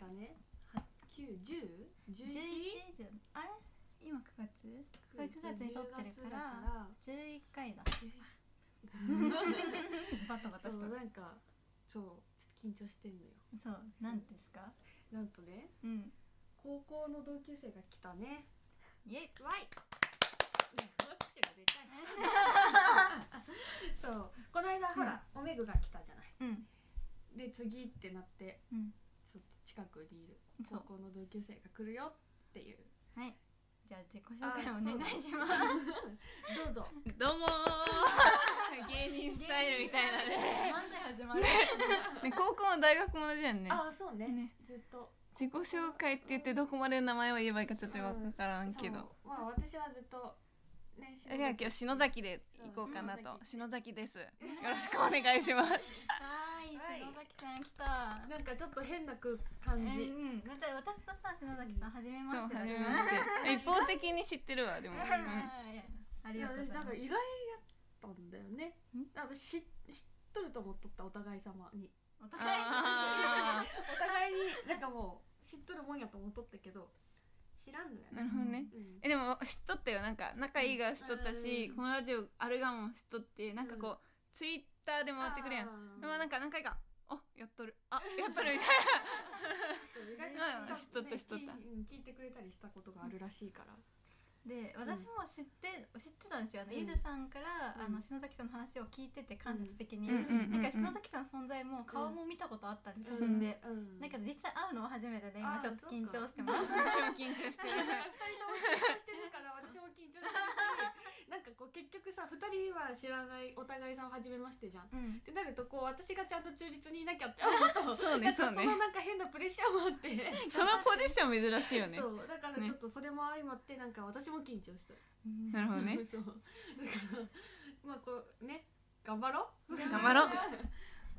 がね？91011 11じゃんあれ？今9月？これ9月に撮ってるからら。11回だ。10 バタバタしそうなんかそうちょっと緊張してんのよ。そうなんですか？なんとねうん。高校の同級生が来たね。イエイ。わい。拍手がでかいそうこの間ほら、おめぐが来たじゃない。うん。で次ってなって。うん近くにいる。そう。高校の同級生が来るよっていう。はい。じゃあ自己紹介お願いします。どうぞ。どうもー。芸人スタイルみたいなね。漫才始まる。ね。高校も大学も同じやんね。ああそうね。ね。ずっと。自己紹介って言ってどこまで名前を言えばいいかちょっと分からんけど。まあ私はずっとねじゃあ今日篠崎で行こうかなと。篠崎です。よろしくお願いします。はーいはい。篠崎さん来た。なんかちょっと変なく感じ、えーうんだって私とさ篠崎さん初めましてそうだね初めまして。一方的に知ってるわでも、うんはいありがとうございます。私なんか意外やったんだよね。なんか知知っとると思っとったお互い様に。お互いあ お互いになんかもう知っとるもんやと思っとったけど知らんのな。るほどね。うん。えでも知っとったよ。なんか仲いいが知っとったし、うんこのラジオあるがも知っとってなんかこう、ツイッターで回ってくるやん。でもなんか何回かあやっとる。あ やっとるみたいそう意外うんと知っとった知っとった。聞いてくれたりしたことがあるらしいからで私も知って知ってたんですよ。あのうん。伊豆さんからうん。あの篠崎さんの話を聞いてて間接的にうんうんうんうん。なんか篠崎さんの存在も顔も見たことあったんです写真で。うん。だけど実際会うのは初めてで今ちょっと緊張してます。な 私も緊張してる。二人とも緊張してるから私も緊張してるしなんかこう結局さ二人は知らないお互いさん初めましてじゃん。っうん。てなるとこう私がちゃんと中立にいなきゃって思うと そうねそうね。そのなんか変なプレッシャーもあって。そのポジション珍しいよね。そうだからちょっとそれも相まってなんか私も緊張してる。なるほどね。そう。だからまあこうね頑張ろう。頑張ろう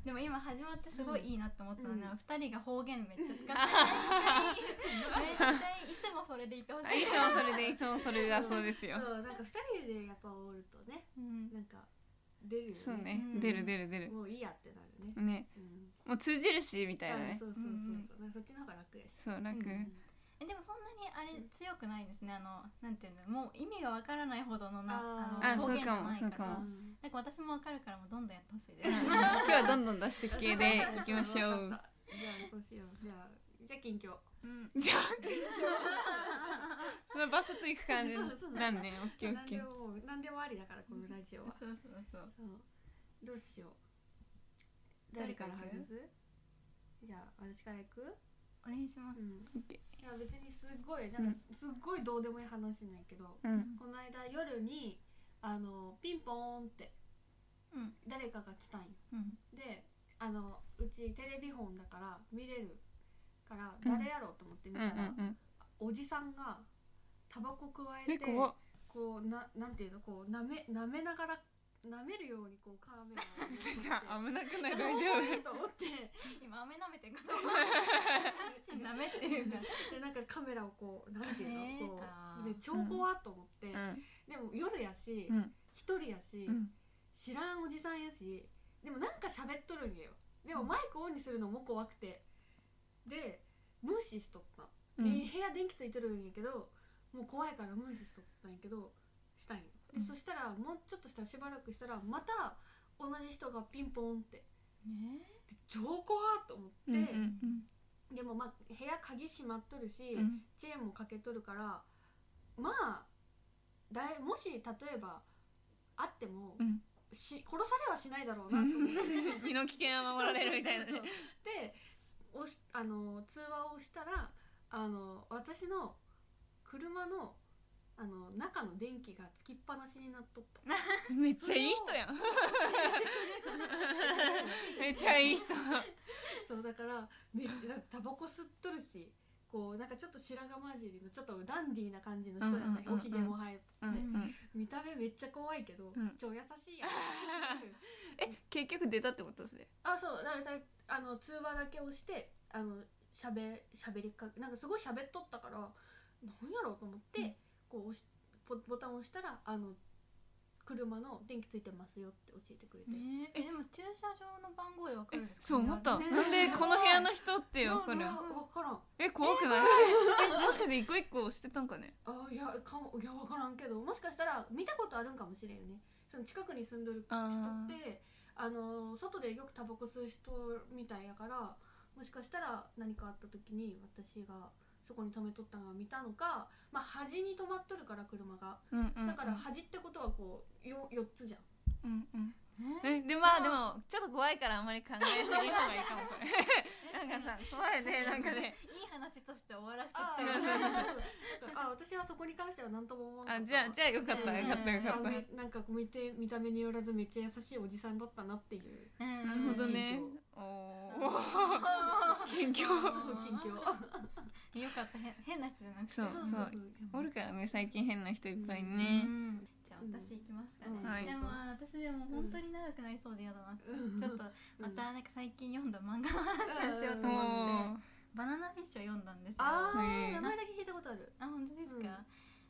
でも今始まってすごいいいなって思ったのはうん。二人が方言めっちゃ使って めっちゃいつもそれでいてほしい。いつもそれでいつもそれだそうですよ。そうなんか二人でやっぱおるとねうん。なんか出るよね。そうね。うん。出る出る出る。もういいやってなるね、ね。うん、もう通じるしみたいなね。あそうそうそうそう、そっちの方が楽やし。そう楽。うんえでもそんなにあれ強くないですね。あのなんていうのもう意味がわからないほどのなあー。あの方言じゃあないかそうからも。うんなんか私もわかるからもうどんどんやってほしいです。今日はどんどん出して系でいきましょう。わかったじゃあそうしよう。じゃあじゃあ近況。うん。じゃあその場所と行く感じそうそうなんね。オッケーオッ何ケー。でも何でもありだからこのラジオは。そうそうそう。そう。どうしよう。誰か誰からら話すじゃあ私から行く？お願いします。いや別にすっごいなんかすっごいどうでもいい話なんやけど、ーうん。この間夜にあのピンポーンってうん。誰かが来たんよ。うん。であのうちテレビ本だから見れるからうん。誰やろうと思って見うんたら、おじさんがタバコ加えてえ怖っ。こうななんていうのこう舐め舐めながら舐めるようにこうカメラを。じゃあ危なくない？大大丈夫。と思って今飴舐めてんかと思う舐めっていうかでなんかカメラをこうなんていうの、こう。で超怖っと思って、うん。でも夜やしうん。一、人やし、うん。知らんおじさんやし。でもなんか喋っとるんやよ。でもマイクオンにするのも怖くて。で無視しとった、うん。で部屋電気ついてるんやけどもう怖いから無視しとったんやけどしたんよ。で、うん。そしたらもうちょっとしたらしばらくしたらまた同じ人がピンポンって。ね。で超怖っと思って、うんうんでもまあ部屋鍵閉まっとるし、うん。チェーンもかけとるからまあだいもし例えばあっても、うん。し殺されはしないだろうなと思って。身の危険は守られるみたいなね。そう。で押しあの通話をしたらあの私の車のあの中の電気がつきっぱなしになっとった。めっちゃいい人やん。めっちゃいい人。そうだからめっちゃタバコ吸っとるしこうなんかちょっと白髪混じりのちょっとダンディーな感じの人だったね、おひげも生えてて、うんうん見た目めっちゃ怖いけど、うん。超優しいやん え結局出たってことそれ？あそうだからあの通話だけ押してあのしゃべしゃべりかなんかすごい喋っとったからなんやろうと思って、うんこう押しボボタンを押したらあの車の電気ついてますよって教えてくれて、ねえ。でも駐車場の番号でわかるんですかそう思った。ね。なんでこの部屋の人ってわかる？いや分からん。え怖くない？えもしかして一個一個してたんかね？あいやかもいや分からんけどもしかしたら見たことあるんかもしれんよね。その近くに住んでる人あってあの外でよくタバコ吸う人みたいやからもしかしたら何かあった時に私がそこに止めとったのを見たのかまあ端に止まっとるから車が。うんうんうん。だから端ってことはこうよ4つじゃん。うんうん。え？えでまあでもちょっと怖いからあんまり考えすぎん方がいいかも。こ れなんかさ怖いねなんかね。いい話として終わらせてあきたよーそうそうそう。そうあ私はそこに関しては何とも思わなかったあじゃあじゃあよかったうん。よかったよかあった。めなんか見て見た目によらずめっちゃ優しいおじさんだったなっていう。うんなるほどね。うんおお 近況そう近況。よかった。変変な人じゃなくて。そうそうおるからね最近変な人いっぱいね。うんじゃあ私行きますかね、うん。はいでも私でも本当に長くなりそうで嫌だな、うん。ちょっとまたなんか最近読んだ漫画の話をしようとお思って、ーバナナフィッシュを読んだんですよ。あ名前だけ聞いたことある。あ本当ですか、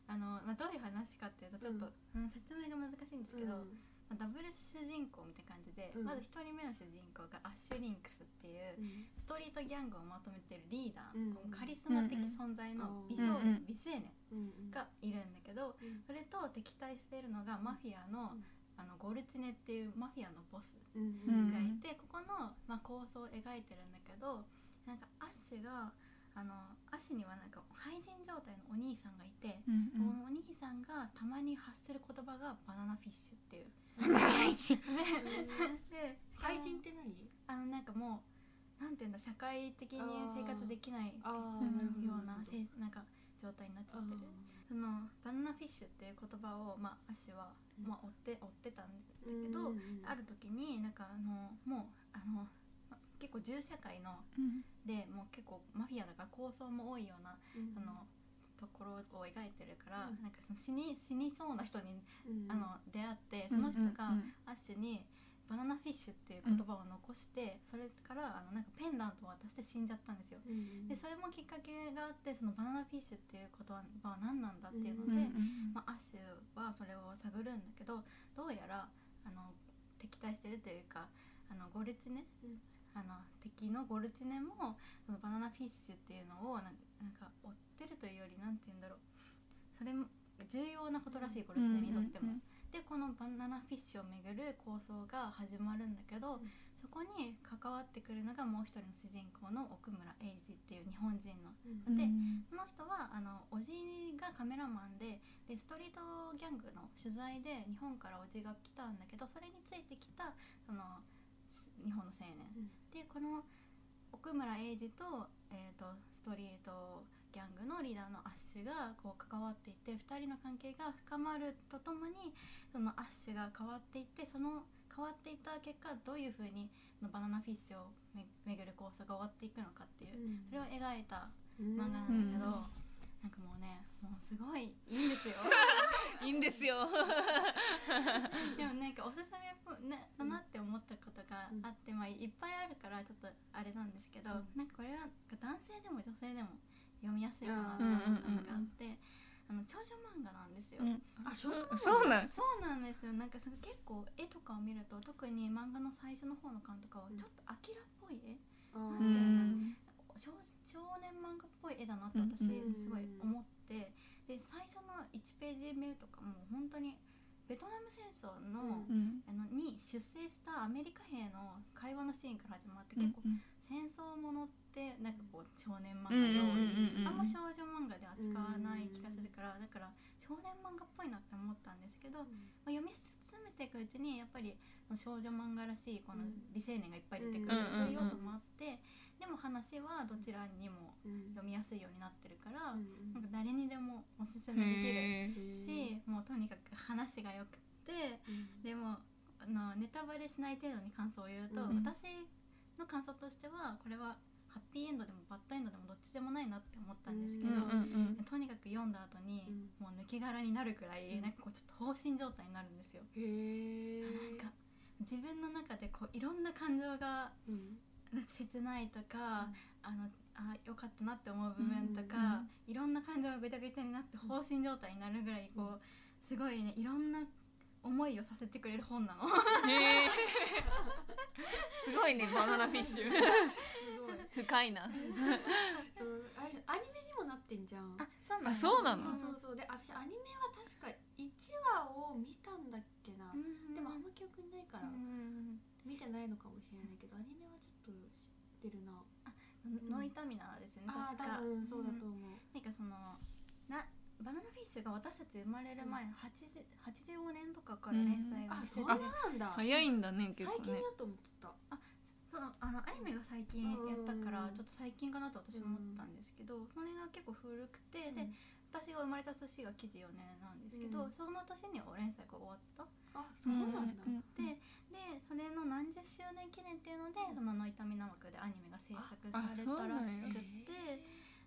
うん。あのまあ、どういう話かっていうとちょっと、うん説明が難しいんですけど、うんまあ、ダブル主人公みたいな感じで、うん。まず1人目の主人公がアッシュリンクスっていううん。ストリートギャングをまとめてるリーダー、うん。こうカリスマ的存在の美少うんうん。美青年うんがいるんだけどうん。それと敵対しているのがマフィアの,、うん。あのゴルチネっていうマフィアのボスがいて、ここの、まあ、構想を描いてるんだけどなんかアッシュがあのアッシュにはなんか廃人状態のお兄さんがいて、うんこのお兄さんがたまに発する言葉がバナナフィッシュっていう。で廃人って何？あのなんかもうなんていうんだ社会的に生活できないよあーなるほど。うなせなんか状態になっちゃってる。そのバナナフィッシュっていう言葉を、まあ、アッシュは、まあ、追って追ってたんですけど、ある時になんかあのもうあのま結構銃社会のうん。でもう結構マフィアだから構想も多いようなあのところを描いてるから、うん。なんかその死に死にそうな人にあの出会ってうんその人がうんアッシュにバナナフィッシュっていう言葉を残して、それからあのなんかペンダントを渡して死んじゃったんですよ。でそれもきっかけがあってそのバナナフィッシュっていう言葉は何なんだっていうのうんで、うんまあ、アッシュはそれを探るんだけどどうやらあの敵対してるというかあのゴルチネ、うんあの敵のゴルチネもそのバナナフィッシュっていうのをなんか追ってるというよりなんて言うんだろう。それも重要なことらしいゴルチネにとっても。でこのバナナフィッシュをめぐる構想が始まるんだけど、うん。そこに関わってくるのがもう一人の主人公の奥村英二っていう日本人の。うん。でうんこの人はあのおじがカメラマンででストリートギャングの取材で日本からおじが来たんだけどそれについてきたそのす日本の青年、うん。でこの奥村英二と,、えー、とストリートギャングのリーダーのアッシュがこう関わっていって2人の関係が深まるとともにそのアッシュが変わっていってその変わっていった結果どういうふうにそのバナナフィッシュをめ巡る構想が終わっていくのかっていうそれを描いた漫画なんだけど、なんかもうねもうすごいいいんですよ。いいんですよ。でもなんかおすすめだなって思ったことがあって、まあ、いっぱいあるからちょっとあれなんですけど、うん。なんかこれは男性でも女性でも読みやすいかなって思ったのがあって、あの少女漫画なんですよ。うん。あ少女漫画？そうなん？そうなんですよ。なんかその結構絵とかを見ると特に漫画の最初の方の感とかはうんちょっとアキラっぽい絵、あうーん少少年漫画っぽい絵だなと私うんすごい思って、で最初の1ページ目とかも本当にベトナム戦争の,、うんあのに出征したアメリカ兵の会話のシーンから始まってうん結構戦争ものってなんかこう少年漫画うんようんうんうん。りあんま少女漫画で扱わない気がするからだから少年漫画っぽいなって思ったんですけど、まあ、読み進めていくうちにやっぱり少女漫画らしいこの美青年がいっぱい出てくる、うん。そういう要素もあってでも話はどちらにもうん。読みやすいようになってるから、うんなんか誰にでもおすすめできるへし、もうとにかく話が良くてうん。でもあのネタバレしない程度に感想を言うと、うん。私の感想としてはこれはハッピーエンドでもバッドエンドでもどっちでもないなって思ったんですけど、うんうんうんとにかく読んだ後に、もう抜け殻になるくらい、うん。なんかこうちょっと放心状態になるんですよ。へえなんか自分の中でこういろんな感情がうん切ないとか、あのあ良かったなって思う部分とうんか、いろんな感情がぐちゃぐちゃになって放心状態になるぐらいこうすごいねいろんな思いをさせてくれる本なの。へえ すごいねバナナフィッシュ。すごい。深いな。そうあれアニメにもなってんじゃん。あそうあそうなの？そうそうそう。で私アニメは確か1話を見たんだっけな、うんでもあんま記憶にないから、うん。見てないのかもしれないけどアニメってるな、ノイタミナですよねああ確か。多分そうだとん。思う、なんかそのなバナナフィッシュが私たち生まれる前の80 85年とかから連載があしてて、そんななんだ。早いんだね結構ね。最近だと思ってた。そのあのアニメが最近やったからうんちょっと最近かなと私も思ったんですけど、それが結構古くて、で私が生まれた年が94年なんですけど、うん。その年に連載が終わったあそうなんだ、うんででそれの何十周年記念っていうので「そのノイタミナ枠」でアニメが制作されたらしくて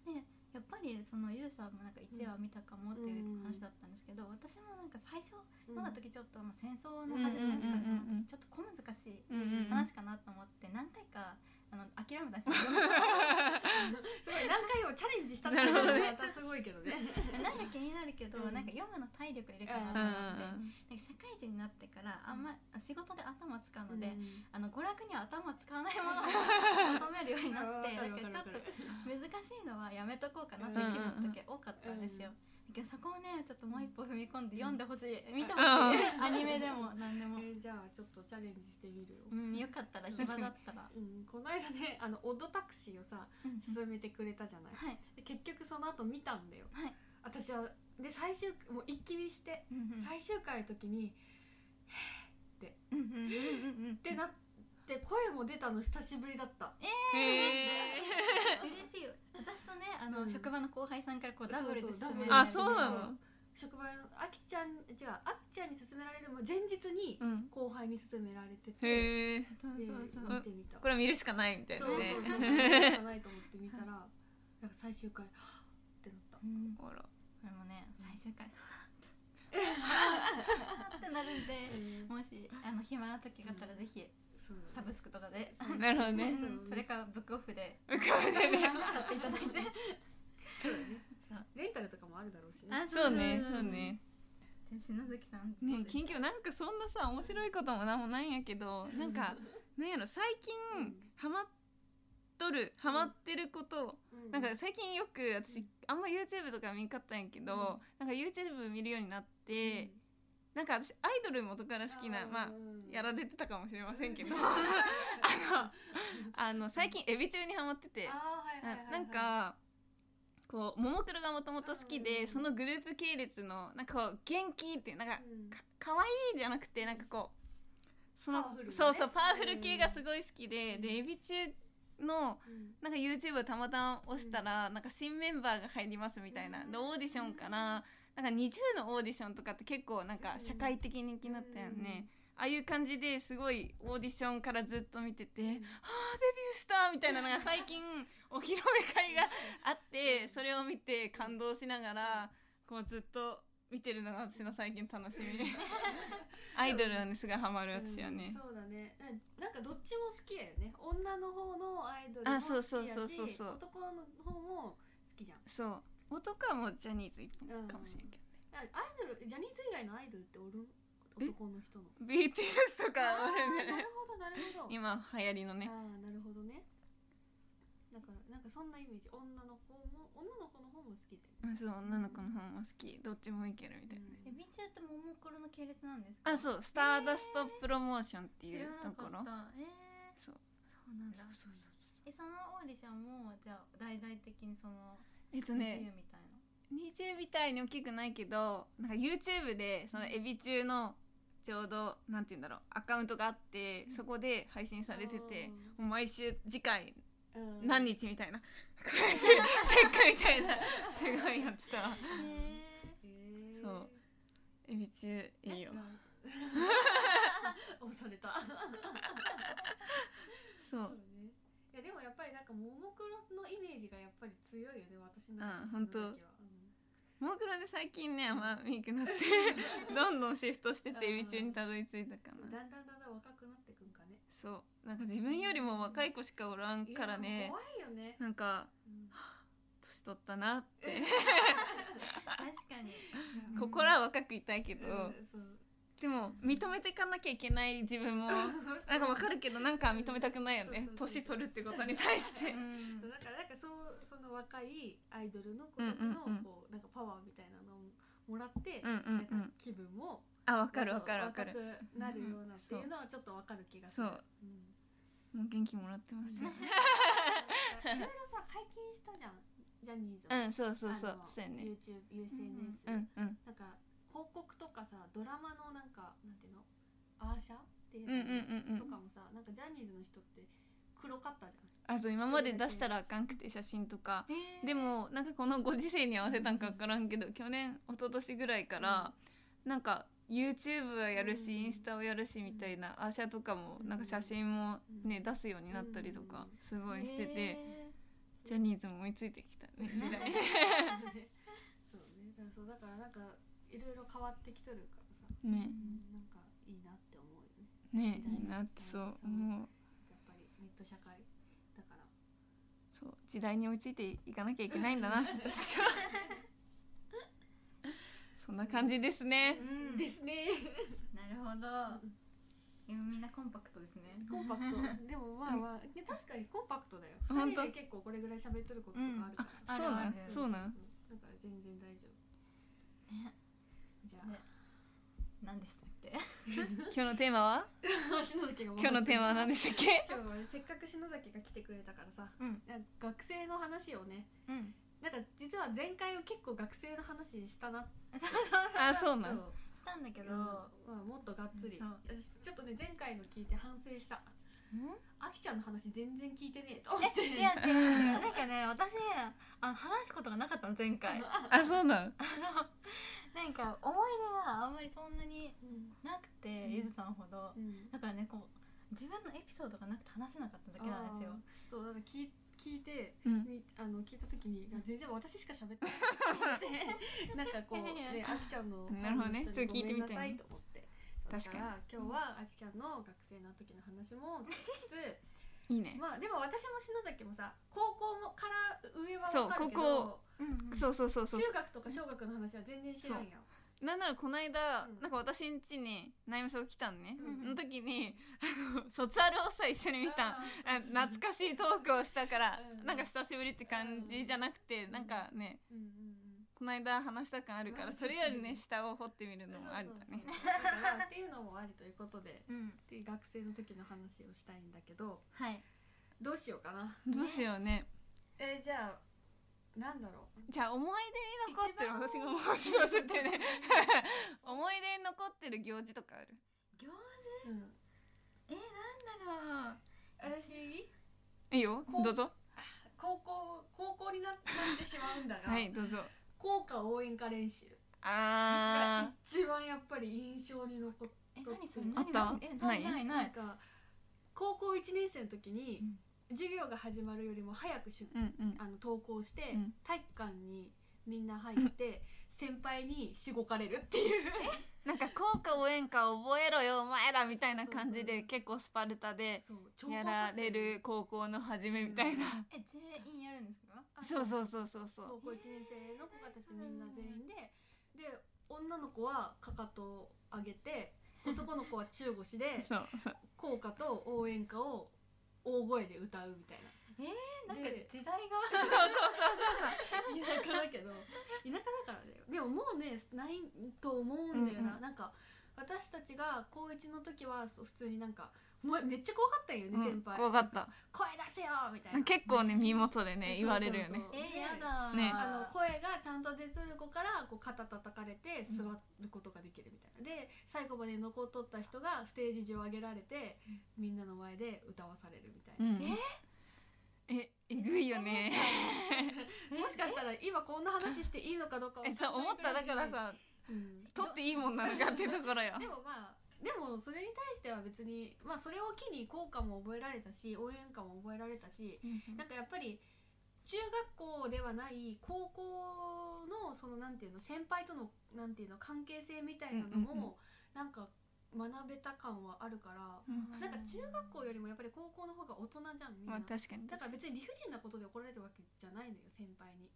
でやっぱりそのユウさんもなんか1話見たかもっていう話だったんですけど、私もなんか最初うんの時ちょっとまあ戦争の話しかなくてちょっと小難しいうんうんうん話かなと思って何回かあの諦めたんで すごい何回もチャレンジしたっていうのがまたすごいけどね。なんか気になるけど、うん。なんか読むの体力いるかなうとん思って、社会人になってからあんま仕事で頭使うので、うんあの娯楽には頭使わないものを 求めるようになってなんかちょっと難しいのはやめとこうかなっていう気分の時多かったんですよ。だけどそこをねちょっともう一歩踏み込んで読んでほしい。見てほしい。アニメでも何でも、えーじゃあちょっとチャレンジしてみるよ、うん、よかったら暇だったら、うん、この間ねあのオドタクシーをさうん。勧めてくれたじゃない。はい。で結局その後見たんだよ。はい、私はで最終もう一気見してうんうん。最終回の時にうんうんうんうんうん。ってなって声も出たの久しぶりだった。へえ嬉しい。よ 私とねあの、うん。職場の後輩さんからこうダブルでそうそう勧めあそうなの？職場のあきちゃん違うあきちゃんに勧められる前日にうん。後輩に勧められてて。へえそうでそうそう。見てみた。これ見るしかないみたいなそうそうねそう見るしかないと思って見たらなんか最終回はっってなった。うんほら。これもね最終回って。なるんでもしあの暇な時があったらぜひそうサブスクとかで。なるほどね。うん。それかブックオフで。浮かべてね。買っていただいて。レンタルとかもあるだろうしね。あそうね。そうね。篠月さんね近況なんかそんなさ面白いこともなんもないんやけどなんかなんやろ最近ハマっとるハマってることうん。なんか最近よく私あんま YouTube とか見んかったんやけどなんか YouTube 見るようになってなんか私アイドル元から好きなまあやられてたかもしれませんけど。あのあの最近エビ中にハマってて。はななんかこうももクロがもともと好きうん。でそのグループ系列のなんかこう元気っていうなんかうん。か可愛いじゃなくてなんかこうそのね。そうそうパワフル系がすごい好きで、でエビ中のうん。なんか YouTube をたまたま押したら、なんか新メンバーが入りますみたいな。でオーディションからなんか20のオーディションとかって結構なんか社会的人気になったよね、ああいう感じですごいオーディションからずっと見てて、うん。あーデビューしたみたいなのが最近お披露目会があってそれを見て感動しながらこうずっと見てるのが私の最近楽しみ。アイドルはねすごいハマる私はね。うん、そうだね。ななんかどっちも好きだよね。女の方のアイドルもあ好きそうだしそうそうそうそう。男の方も好きじゃん。そう男はもうジャニーズ一本かもしれんけどね、あアイドルジャニーズ以外のアイドルっておるえ男の人の。BTS とかあー俺ねなるほどなるほど。今流行りのね。ああなるほどね。だからなんかそんなイメージ。女の子も女の子の方も好きだよね。うんそう女の子の方も好き。どっちもいけるみたいな。ね、エビ中ってももクロの系列なんですか？あそう。スターダストプロモーションっていうところ、えー、そう。そうなんだ。そうそうそうそう。えそのオーディションもじゃあ大々的にそのえっとねみたいな20みたいに大きくないけどなんか YouTube でそのエビ中のちょうどなんて言うんだろうアカウントがあってそこで配信されててもう毎週次回うん。何日みたいな チェックみたいなすごいやってたそう。エビ中いいよ押された。そう。ねいやでもやっぱりなんかももクロのイメージがやっぱり強いよね私のうん私の時は。うん。ももクロで最近ねあんま見くなって どんどんシフトしててエビ中にたどり着いたかな。だんだんだんだん若くなってくんかね。そう。なんか自分よりも若い子しかおらんからいねや怖いよね、なんかうん。年取ったなって。確かに。心は若くいたいけど、うんそうでも認めていかなきゃいけない自分も なんかわかるけどなんか認めたくないよね。年取るってことに対して。うん。そうだからなんかそうその若いアイドルの子たちのこうなんかパワーみたいなのをもらって、うんうんなんかうん気分もあわかるわかるわかる。なるようなっていうのはちょっとわかる気がする。そう。うん。もう元気もらってますよ。いろいろさ解禁したじゃん。ジャニーズはうんそうそうそう。そうやね。YouTube、SNS、うんうん。なんか広告とかさドラマのなんかなんていうの？アーシャ？っていううんうんうんうん。のとかもさ、なんかジャニーズの人って黒かったじあそう今まで出したらあかんくて写真とか。えー。でもなんかこのご時世に合わせたんか分からんけど去年一昨年ぐらいからなんか YouTube はやるしうん。インスタをやるしみたいなアーシャとかもなんか写真もね出すようになったりとかすごいしててえゃん。ジャニーズも追いついてきたね時代。そうね。だからそうだからなんかいろいろ変わってきとるからさ、ね。うんなんかいいなって思うよね。ねいいなってそう思う。やっぱりネット社会だから。そう時代に追いついていかなきゃいけないんだな。私 はそんな感じですね。うん。ですね。なるほど。みんなコンパクトですね。コンパクト。でもまあまあいや確かにコンパクトだよ。本当？二人で結構これぐらい喋っとることとかあるから、あそうなんそうなん。だから全然大丈夫ね。何でしたっけ？今日のテーマは？篠崎が今日のテーマは何でしたっけ？今日はねせっかく篠崎が来てくれたからさうん。学生の話をねうん。なんか実は前回は結構学生の話したな。あそうなん。そう。したんだけど。まあ、もっとがっつり。私ちょっとね前回の聞いて反省した。うんあきちゃんの話全然聞いてねえと思えって。違う違うなんかね私あの話すことがなかったの前回。ああそうなんのなんか思い出があんまりそんなにうんなくて、うん。ゆずさんほど。うん。だからねこう自分のエピソードがなくて話せなかっただけなんですよ。そうだから聞い聞いて、うん。みあの聞いた時に全然私しか喋ってないと思って なんかこうねあきちゃんのなるほどね。ちょっと聞いてみたいと思って確か今日はあきちゃんの学生の時の話も聞きつ いいね。つまあでも私も篠崎もさ高校もから上はそう分かるけ高どうんうん。そうそうそうそう。中学とか小学の話は全然知らんやん。なんならこの間、うん。なんか私ん家に内務省来たんね、うんその時にあの卒アルをさ一緒に見た。あ懐かしいトークをしたから、うんなんか久しぶりって感じじゃなくて、うん。なんかねうんこの間話した感あるからうんそれよりね下を掘ってみるのもありだね。っていうのもありということでうん。で学生の時の話をしたいんだけどはい。どうしようかな。どうしようね。えーじゃあなんだろう。じゃあ思い出に残ってる私がもう知らせてね。思い出に残ってる行事とかある？行うん。えなんだろう。私？いいよ。どうぞ。高校高校にななってしまうんだが、はいどうぞ校歌応援歌練習。あが一番やっぱり印象に残っえ何それ？あった？ないない？ないか高校1年生の時に、授業が始まるよりも早く出ーうんうん。あの登校して、うん。体育館にみんな入って 先輩にしごかれるっていう。なんか校歌応援歌覚えろよお前らみたいな感じで結構スパルタでやられる高校の初めみたいな、え全員やるんですそうそうそうそうそう。高校1年生の子たちみんな全員でで女の子はかかとを上げて男の子は中腰で そうそう。校歌と応援歌を大声で歌うみたいな。なんかで時代が。そうそうそう田舎だけど田舎だからだよ。でももうねないと思うんだよな、うんうん。なんか私たちが高1の時はそう普通になんかお前めっちゃ怖かったんよね、そう、うん、先輩。怖かった。声出せよみたいな。結構ね耳元でね言われるよね。そうそうそう。えやだねあの声がちゃんと出とる子からこう肩叩かれて座ることができるみたいな、で最後まで残っとった人がステージ上上げられて、みんなの前で歌わされるみたいな、うん。え？えぐいよね。もしかしたら今こんな話していいのかどうかえそう思った。だから、さうん。取っていいもんなのかってところよ。でも まあでもそれに対しては別にまあそれを機に効果も覚えられたし応援歌も覚えられたしなんかやっぱり中学校ではない高校のそのなんていうの先輩とのなんていうの関係性みたいなのうんうんうん。もなんか学べた感はあるから、うん。なんか中学校よりもやっぱり高校の方が大人じゃんみんな、まあ確かに。だから別に理不尽なことで怒られるわけじゃないのよ先輩に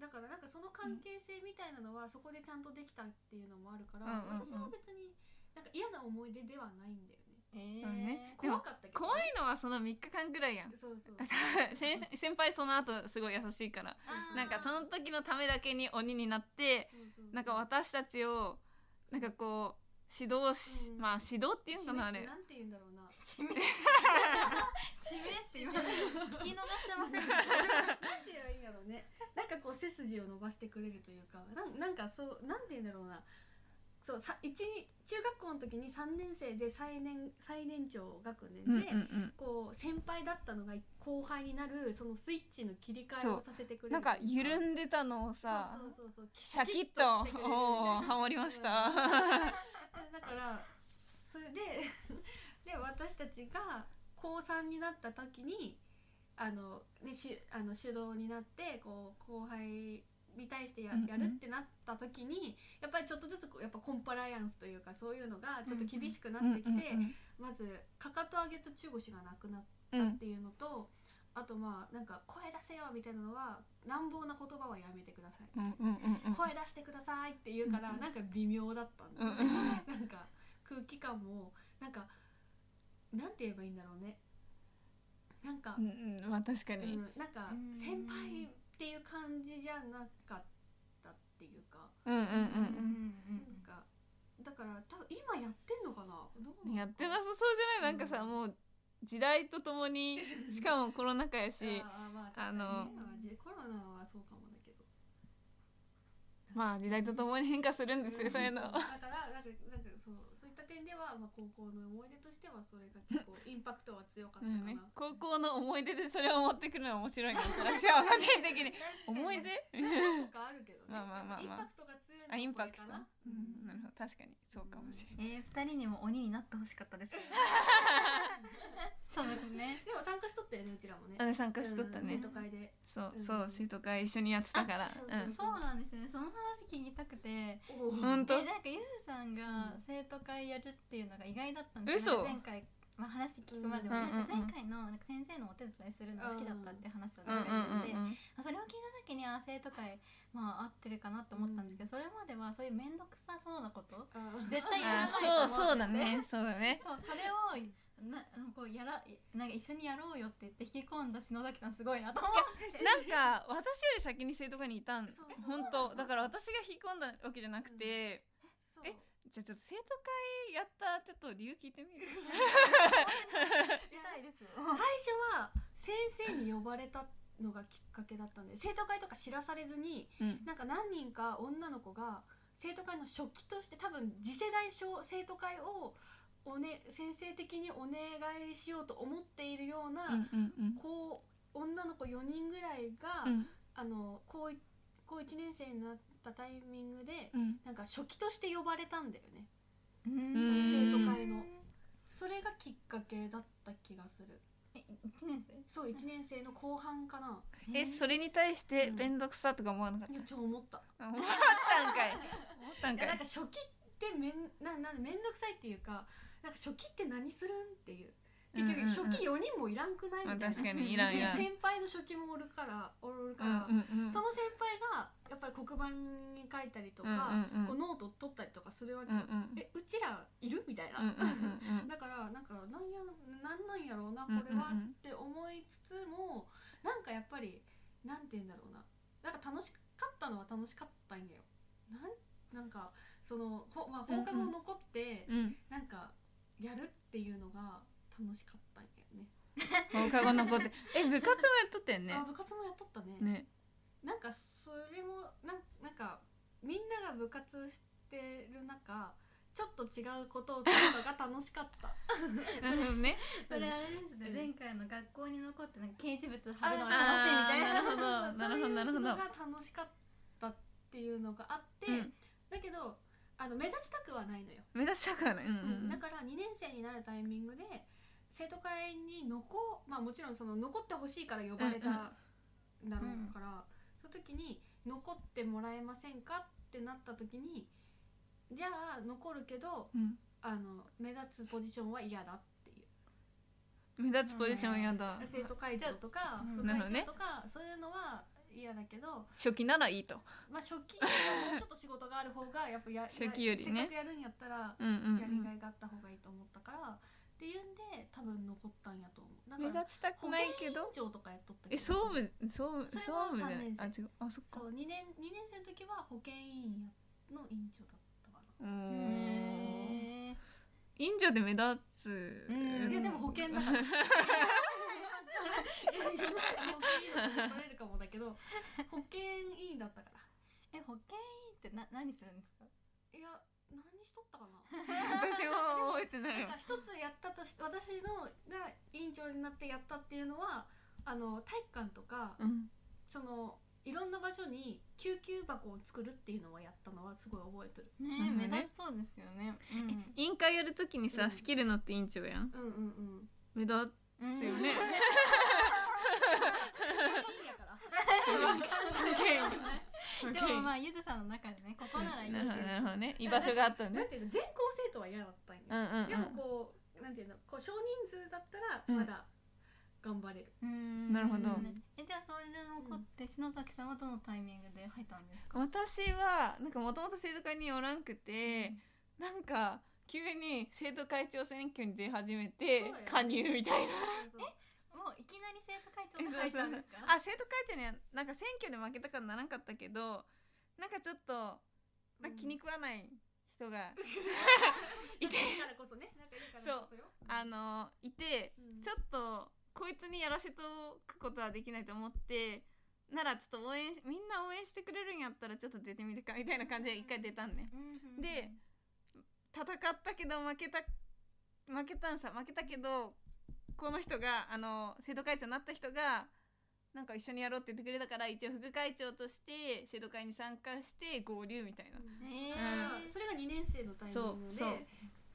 だからなんかその関係性みたいなのはそこでちゃんとできたっていうのもあるから、うんうんうん。私は別になんか嫌な思い出ではないんだよね。えうん。ねでも怖かったけど、怖いのはその3日間ぐらいやん。そうそう 先先輩その後すごい優しいから。なんかその時のためだけに鬼になってそうそうなんか私たちをなんかこう指導し、うん。まあ指導っていうのかなあれ。なんて言うんだろうな。締め。締めって今 聞き逃してません。なんて言えばいいんだろうねなんかこう背筋を伸ばしてくれるというかなんなんかそうなんて言うんだろうな。そうさ一中学校の時に3年生で最年最年長学年で、うんうんうん。こう先輩だったのが後輩になるそのスイッチの切り替えをさせてくれるなんか緩んでたのをさシャキッとしてくれるおーハマりました、うん。だからそれで で私たちが高3になった時にあの、ね、しあの主導になってこう後輩に対してや,、やるってなった時にやっぱりちょっとずつやっぱコンプライアンスというかそういうのがちょっと厳しくなってきて、まずかかと上げと中腰がなくなったっていうのと、あとまあなんか声出せよみたいなのは乱暴な言葉はやめてください。声出してくださいって言うから、うんなんか微妙だったんだよね、なんか空気感もなんかなんて言えばいいんだろうねなんか、うんうん。まあ確かうに、ん、なんかうん。先輩っていう感じじゃなかったっていうか、うんうんうんなんかだから多分今やってんのかな？どううんやってなささそうじゃない？なんかさ、うんもう時代とともに しかもコロナ禍やしあーまあかにね。まあじコロナはそうかもだけど。まあ時代とともに変化するんですよ、そういうの。だからなんかなんかそう点では、まあ、高校の思い出としてはそれが結構インパクトは強かったかな、うんね、高校の思い出でそれを持ってくるのは面白いなって私は個人的に。思い出何個かあるけどね。まあまあまあまあ。インパクトがあインパクト。うん。なるほど。確かにそうかもしれない、えー、二人にも鬼になってほしかったです そうですね。でも参加しとったよねうちらもね。あ参加しとったね。うん生徒会で。そううん。そう生徒会一緒にやってたから。あそううん。そうなんですよ。ねその話聞きたくて。おー。ほんとえなんかゆずさんがうん生徒会やるっていうのが意外だったんですよ、嘘。なんか前回、まあ、話聞くまでは、うんうんうんなん。か前回のなんか先生のお手伝いするのが好きだったって話をてそれを聞いた時には生徒会まあ合ってるかなと思ったんですけど、それまではそういう面倒くさそうなこと絶対やらあないと思そうそうだね。そうだね。そうそれをなこうやらなんか一緒にやろうよって言って引き込んだ篠崎さんすごいなと思って。なんか私より先に生徒会にいたん。本当。だから私が引き込んだわけじゃなくて、えじゃあちょっと生徒会やったちょっと理由聞いてみる？最初は先生に呼ばれたのがきっかけだったんで生徒会とか知らされずにうん。なんか何人か女の子が生徒会の初期として多分次世代小生徒会をお、ね、先生的にお願いしようと思っているような、うんうんうん。こう女の子4人ぐらいが、うん。あの高い高1年生になったタイミングでうん。なんか初期として呼ばれたんだよね。ううん生徒会の。それがきっかけだった気がする。え一年生？そう1年生の後半かな。えそれに対してうん。面倒くさとか思わなかっいやちょ思った。た、思ったんかい。思ったんかないんか初期ってめんななんめんどくさいっていうかなんか初期って何するんっていう結局初期4人もいらんくない？みたいな、まあ確かにいらんいらん。で 先輩の初期もおるからおるかうんら、その先輩がやっぱり黒板に書いたりとか、こうノート取ったりとかするわけよ、うんうん。えうちらいる？みたいな、だからなんかなんやなんなんやろうなこれはって思いつつもなんかやっぱりなんて言うんだろうな。なんか楽しかったのは楽しかったんやよ。なんなんかそのほ、まあ、放課後残って、うん。なんかやるっていうのが楽しかったんやよね。放課後残って。え部活もやっとったよね。あ部活もやっとったね。ね。なんかそれもなんなんかみんなが部活してる中ちょっと違うことをするのが楽しかった。なるほどね。それあれですね、うん。前回の学校に残ってなんか掲示物貼るのが楽しいみたいな。なるほどなるほどなるほど。そういうのが楽しかったっていうのがあって、うん。だけどあの目立ちたくはないのよ、目指したからねうんうんだから2年生になるタイミングで生徒会に残まあもちろんその残ってほしいから呼ばれたんだろうから、その時に残ってもらえませんかってなった時にじゃあ残るけどうん。あの目立つポジションは嫌だっていう。目立つポジションやだ。生徒会長とかうん副会長とか、そういうのは嫌だけど初期ならいいとまあ初期もうちょっと仕事がある方がやっぱや初期よりね。せっかくやるんやったらうんうん、やりがいがあった方がいいと思ったから、っていうんで多分残ったんやと思う。だ目立ちたくないけど？保健委員長とかやっとったけど。え総務総務それは総務じゃない？あ三年違うあそっか。そう2年二年生の時は保健委員の委員長だったかうーん。へー。院女で目立つ。うん。な、いやでも保険だから。保健委員だと取れるかもだけど保健委員だったからえ保健委員ってな何するんですかいや何しとったかな覚えてないわなんか一つやったとし私のが委員長になってやったっていうのはあの体育館とかうん。そのいろんな場所に救急箱を作るっていうのはやったのはすごい覚えてる。ね目立ちそうですけどね。委員会やるときにさ、うん。仕切るのって委員長やん。うんうんうん。目立うんつよね、いいやからでもまあゆずさんの中でねここならいいってなるほどなるほどね。居場所があったなんねていうの全校生徒は嫌だったんよ、うんうんうん。でもこうなんていうのこう少人数だったらうん。まだ頑張れる、うん。なるほど。えじゃあそれで残って篠崎さんはどのタイミングで入ったんですか？私はなんかもともと生徒会におらんくて、なんか急に生徒会長選挙に出始めてそうだよ加入みたいな。そうそう もういきなり生徒会長えにったんですか？あ生徒会長にはなんか選挙で負けたからならんかったけどなんかちょっとな気に食わない人が いて。からこそね。仲いいからこそよ。あのいてうん。ちょっとこいつにやらせとくことはできないと思ってならちょっと応援しみんな応援してくれるんやったらちょっと出てみるかみたいな感じで一回出たんね。うん。で戦ったけど負けた負けたんさ負けたけどこの人があの生徒会長になった人がなんか一緒にやろうって言ってくれたから一応副会長として生徒会に参加して合流みたいな、へうん。ーそれが2年生のタイミングで。そうそう。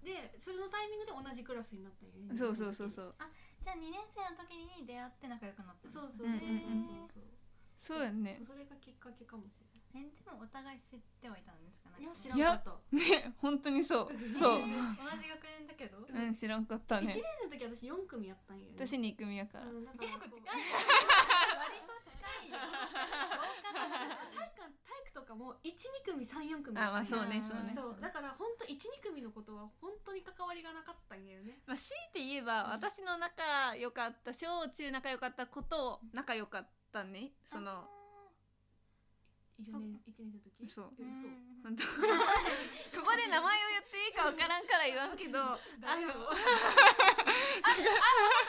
でそれのタイミングで同じクラスになったんよね。そうそうそうそう。じゃあ2年生の時に出会って仲良くなったそうそうそううんそう。そうやんね。それがきっかけかもしれえでもお互い知ってはいたんですか？ないいや知ららんかったね本当にそう。そう。同じ学年だけどう？ん知らんかった1ね年生の時私4組やったんよね。私2組やから、うんだから結構近い割と近いよ。体育館体育とかも12組34組あまあそうねうんそうね。そう。だから本当12組のことは本当に関わりがなかったんだよね。まあ、強いて言えば私の仲良かった小中仲良かった子と仲良かったね。その4年1年生の時？そう。本当？ここで名前を言っていいかわからんから言わんけど あの ああ分か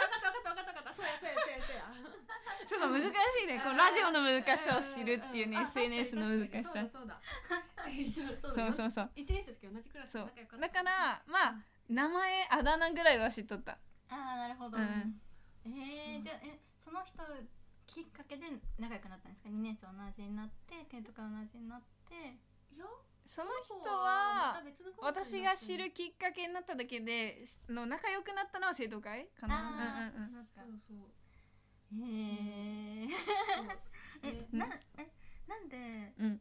った分かった分かった分かった。分かったそうやそうやそうや。そうやちょっと難しいね。このラジオの難しさを知るっていうね SNS の難しさ。そうだそうそうそうそう。そう1年生の時同じクラスだからまあ名前あだ名ぐらいは知っとった。ああなるほど、うん。えー、じゃあえその人きっかけで仲良くなったんですか？2年生同じになって生徒会同じになって。いやその人まは私が知るきっかけになっただけでしの仲良くなったのは生徒会かな？あうんうんうんそっかそうそう。へ ええねなえなんで？うん。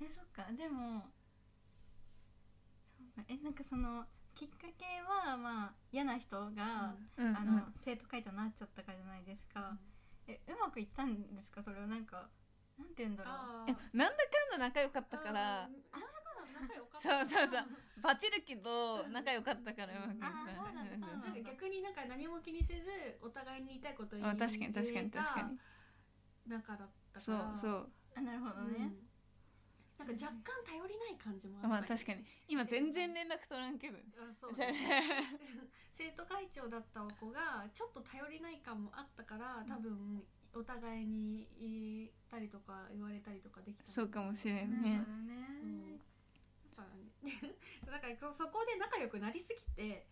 えそっか。でもえなんかそのきっかけはまあ嫌な人が、うん。うんあの生徒会長になっちゃったからじゃないですか、えうまくいったんですか？それはなんかなんて言うんだろう。いなんだかんだ仲良かったから。あーなんだかんだ仲良かった。そうそうそう。バチるけど仲良かったからうまくいった。あーそうなんだ。なんか逆になんか何も気にせずお互いに言いたいことを言あい確かに確かに確かに。仲だったそから。うそう。あなるほどうん。ね、なんか若干頼りない感じもあったまあ確かに。今全然連絡取らんけど。あそう 生徒会長だった子がちょっと頼りない感もあったから多分お互いに言ったりとか言われたりとかできたそうかもしれんなねだからね。だからそそこで仲良くなりすぎて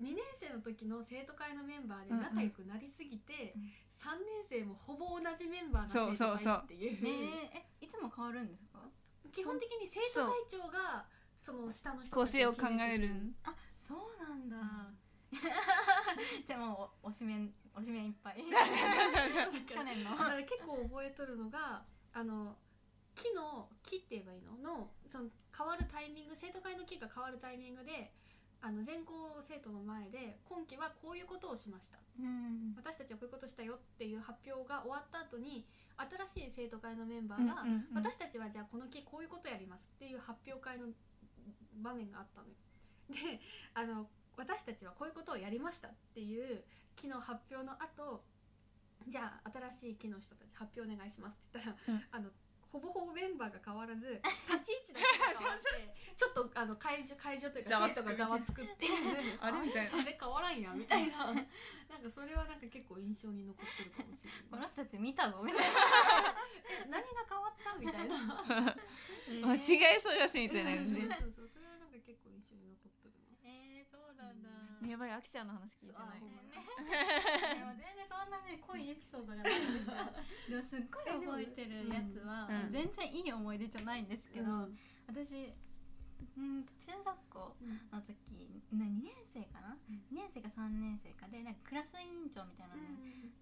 2年生の時の生徒会のメンバーで仲良くなりすぎて、うん3年生もほぼ同じメンバーがそう生徒そう。そう会っていう。ねえ。いつも変わるんですか？基本的に生徒会長がその下の人構成を考える。んそうなんだ、じゃあもうお推しメン推しメンいっぱい。去年の。だから結構覚えとるのがあの木の木って言えばいいの？のその変わるタイミング生徒会の木が変わるタイミングであの全校生徒の前で今期はこういうことをしました。うん。私たちはこういうことしたよっていう発表が終わった後に新しい生徒会のメンバーが、私たちはじゃあこの木こういうことやりますっていう発表会の場面があったのよ。であの私たちはこういうことをやりましたっていう木の発表の後じゃあ新しい木の人たち発表お願いしますって言ったら、うん。あのほぼほぼメンバーが変わらず立ち位置だけが変わって ちょっとあの会場会場というか生徒がざわつくっていうあれ？みたいな。あれ変わらんやみたいな。なんかそれはなんか結構印象に残ってるかもしれない。この人たち見たぞみたい え何が変わった？みたいな。な間違えそうやしみたいなそう感じでそうそう。それはなんか結構印象に残ってなんだ、やばいあきちゃんの話聞いてない。ね でも全然そんなね濃いエピソードがないんですよ。でもすっごい覚えてるやつは、うん。うん全然いい思い出じゃないんですけど、うん。私うん中学校の時な2年生かな、うん。2年生か3年生かでなんかクラス委員長みたいなの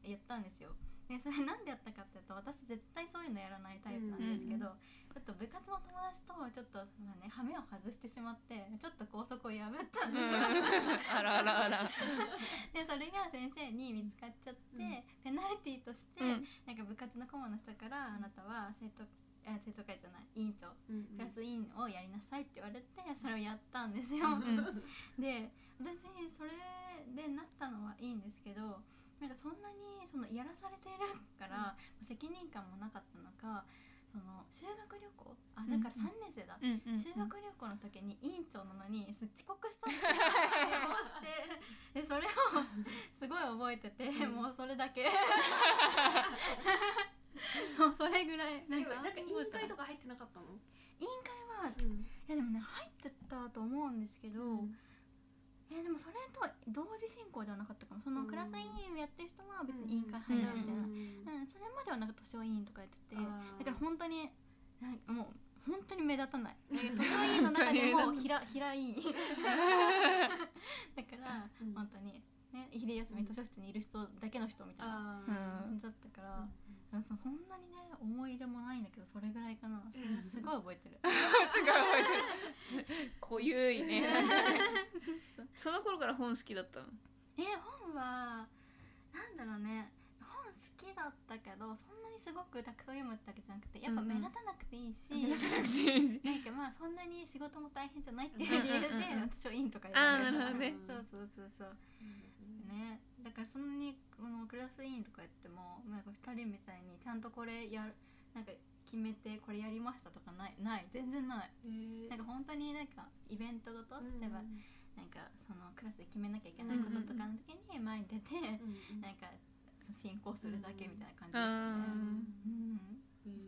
やったんですよ。でそれなんでやったかっていうと私絶対そういうのやらないタイプなんですけど、うん。ちょっと部活の友達とちょっと、まあね、羽目を外してしまってちょっと校則を破ったんです。よ、あらあらあら。でそれが先生に見つかっちゃって、うん。ペナルティーとして、うん。なんか部活の顧問の人からあなたは生徒あ生徒会じゃない委員長うんクラス委員をやりなさいって言われてそれをやったんですよ。うん で私それでなったのはいいんですけどなんかそんなにそのやらされてるから、責任感もなかったのかその修学旅行？あだからうん。うん3年生だ、うんうん修学旅行の時に委員長なのにす遅刻したっていうのを して。でそれをすごい覚えてて、うん。もうそれだけ。もうそれぐらい。なんかなんか委員会とか入ってなかったの？委員会はうん。いやでもね入ってたと思うんですけど、えーでもそれと同時進行ではなかったかも。そのうんクラス委員をやってる人は別に委員会入るみたいな、うんうんそれまではなんか図書委員とかやってて。だから本当になんかもう本当に目立たない。図書委員の中でも平平委員。だから、うん。本当にね昼休み図書室にいる人だけの人みたいな感じだったから、なんかそんなにね思い入れもないんだけどそれぐらいかな。それすごい覚えてる。すごい覚えてる。濃ゆいね。その頃から本好きだったの？え本はなんだろうね。本好きだったけどそんなにすごくたくさん読むってわけじゃなくてやっぱうんうん。目立たなくていいし、目立たなくていいし。なんかまあそんなに仕事も大変じゃないっていう理由でうんうんうんうん私は委員とかやるなるほどね。そうそうそうそうね。だからそんなにこのクラス委員とかやってもなんか2人みたいにちゃんとこれやるなんか決めてこれやりましたとかないない。全然ない。なんか本当になんかイベントごと例えばなんかそのクラスで決めなきゃいけないこととかの時に前に出てなんかその進行するだけみたいな感じでしたね。うん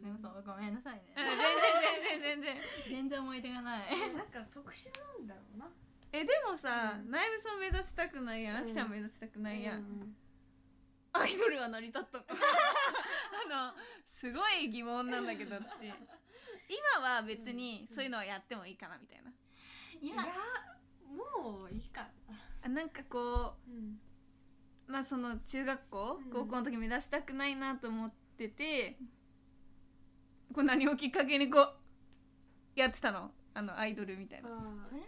それこそごめんなさいね。全然全然全然全然。思い出がない。なんか特殊なんだろうなえでもさ、うん。ナイブさん目立ちたくないやん、あきちゃん目立ちたくないやん、うん。アイドルは成り立った。の あのすごい疑問なんだけど私。今は別にそういうのはやってもいいかなみたいな。いやもういいかな。あなんかこうん。うまあその中学校、うん。高校の時目指したくないなと思っててこう何をきっかけにこうやってたの？あのアイドルみたいな。あそれ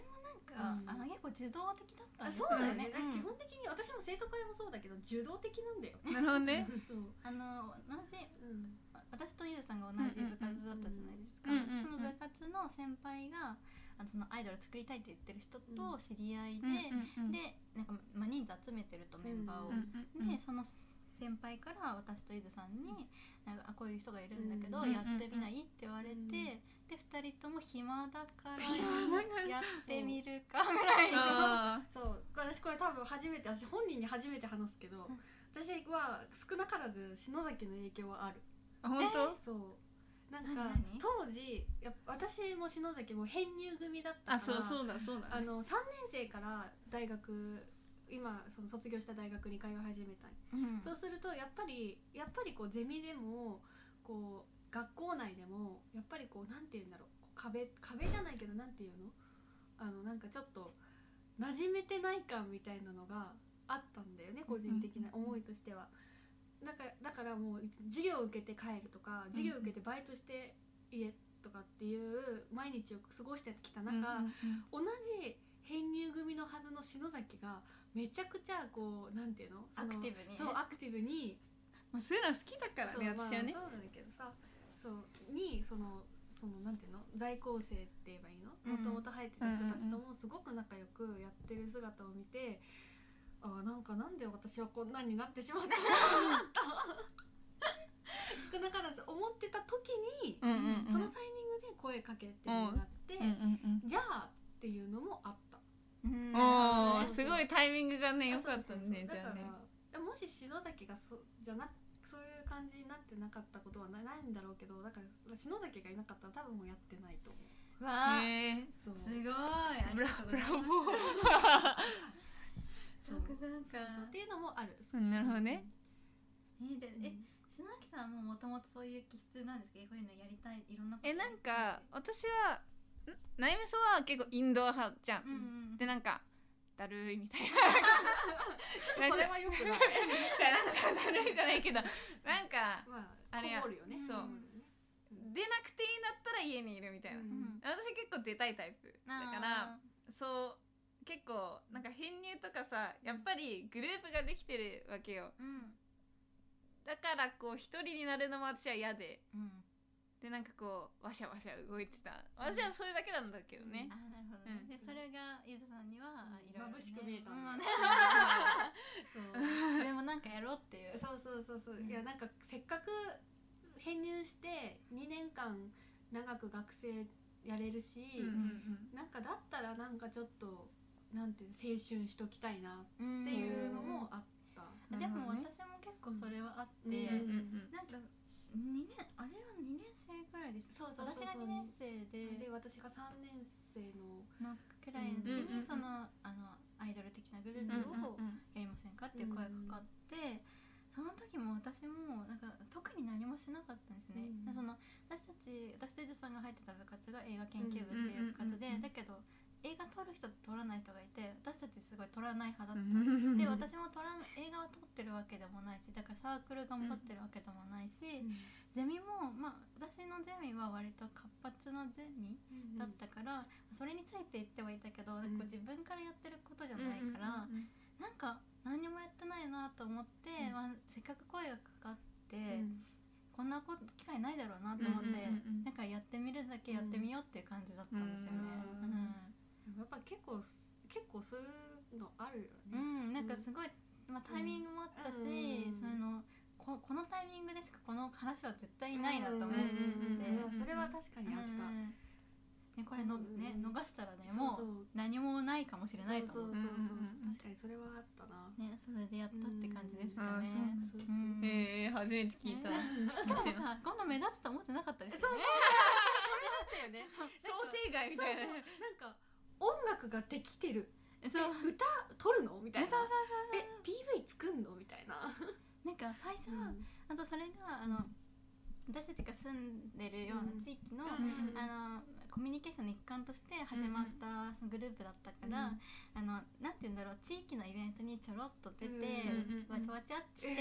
か、うん。あの結構受動的だったんですそうだよね、うん。基本的に私も生徒会もそうだけど受動的なんだよなるほどね。そう、あの同じうん。私とゆうさんが同じ部活だったじゃないですか、うんうんうんその部活の先輩があのそのアイドル作りたいって言ってる人と知り合いで、でなんか、まあ、人数集めてるとメンバーを、でその先輩から私とゆずさんになんかあこういう人がいるんだけど、うんやってみない？って言われて、うんで2人とも暇だからやってみるか ぐらいのあそう。私これ多分初めて私本人に初めて話すけど、うん。私は少なからず篠崎の影響はある。ー本当？そう。なんか当時や私も篠崎も編入組だったからあそうそうだそうだあの3年生から大学今その卒業した大学に通い始めたい、うん。そうするとやっぱりやっぱりこうゼミでもこう学校内でもやっぱりこうなんて言うんだろう。壁壁じゃないけどなんて言うの？あのなんかちょっと馴染めてない感みたいなのがあったんだよね個人的な思いとしては。だからだからもう授業を受けて帰るとか授業を受けてバイトして家とかっていう毎日を過ごしてきた中、同じ編入組のはずの篠崎がめちゃくちゃこうなんていうの？アクティブにね。そうアクティブにまあ、そういうの好きだからねそう私はね。まあ、そうなんだけどさそうにそのそのなんていうの？在校生って言えばいいの？うん。もともと入ってた人たちともすごく仲良くやってる姿を見て、あーなんかなんで私はこんなになってしまったの？か少なからず思ってた時に、うんうんうん。そのタイミングで声かけてもらって、うんうんじゃあっていうのもあった。ね。すごいタイミングがね良かったねじゃあね。もし篠崎がそじゃなそういう感じになってなかったことはなないんだろうけどだから篠崎がいなかったら多分もうやってないと思う。わあへえそうすごい。ありブラがとうごブラざいます。ボ そうそうか。そうそうっていうのもある。ーなるほどね。えでえうん。篠崎さんももともとそういう気質なんですか？こういうのやりたいいろんなことえなんか私はんナイメソは結構インドア派じゃん、うんうんでなんかだるいみたいな。それはよくない。じゃあなんかだるいじゃないけどなんかまあれや。ね。そう。出なくていいんだったら家にいるみたいな、うんうん。私結構出たいタイプだからあそう結構なんか編入とかさやっぱりグループができてるわけよ。だからこう一人になるのも私は嫌で。うんでなんかこうワシャワシャ動いてた。私はそれだけなんだけどね。あ、なるほどね、うん。でそれがゆずさんにはうん。いろいろ、ね、眩しく見えたんだうん。ね そう。それもなんかやろうっていう。そうそうそうそう、うん。いやなんかせっかく編入して2年間長く学生やれるし、うんうんなんかだったらなんかちょっとなんていうの青春しときたいなっってていうのもあった、うん。でも私も結構それはあって、うんうんうん。なんか2年あれは2年生ぐらいです。そうそうそうそう。私が2年生で。で私が3年生の。のくらいの時にそのあのアイドル的なグルーうんプをうんやりませんかっていう声がかかって、その時も私もなんか特に何もしなかったんですね、うんでその私たち私と伊豆さんが入ってた部活が映画研究部っていう部活で、だけど映画撮る人と撮らない人がいて私たちすごい撮らない派だった、うん。で私も撮らん映画を撮ってるわけでもないしだからサークル頑張ってるわけでもないし、ゼミもまあ私のゼミは割と活発なゼミだったから、それについて言ってはいたけど、なん自分からやってることじゃないから、なんか何にもやってないなと思って、うん。まあ、せっかく声がかかって、うん。こんなこと機会ないだろうなと思って、うんうんうんうんなんかやってみるだけやってみようっていう感じだったんですよね。やっぱ結構結構そういうのあるようん、ね、うん、なんかすごい、まあ、タイミングもあったし、うん。そのここのタイミングでしかこの話は絶対ないなと思って、それは確かにあった、うん。ね、これの、ねうん逃したらねそうもそう。う何もないかもしれないと思う。そうそうそう確かにそれはあったな。ねそれでやったって感じですかね。そうそうそう。うん。えー、初めて聞いた。しかもさこんな目立つと思ってなかったですよね。だよね。想定外みたいな。そうそう。なんか音楽ができてる。そう。え歌撮るの？みたいな。そうそうそうえ PV 作んの？みたいな。なんか最初は、あとそれがあの私たちが住んでるような地域の、うんあのコミュニケーションの一環として始まったそのグループだったから、うん。あのなんて言うんだろう地域のイベントにちょろっと出て、うんわちゃわちゃって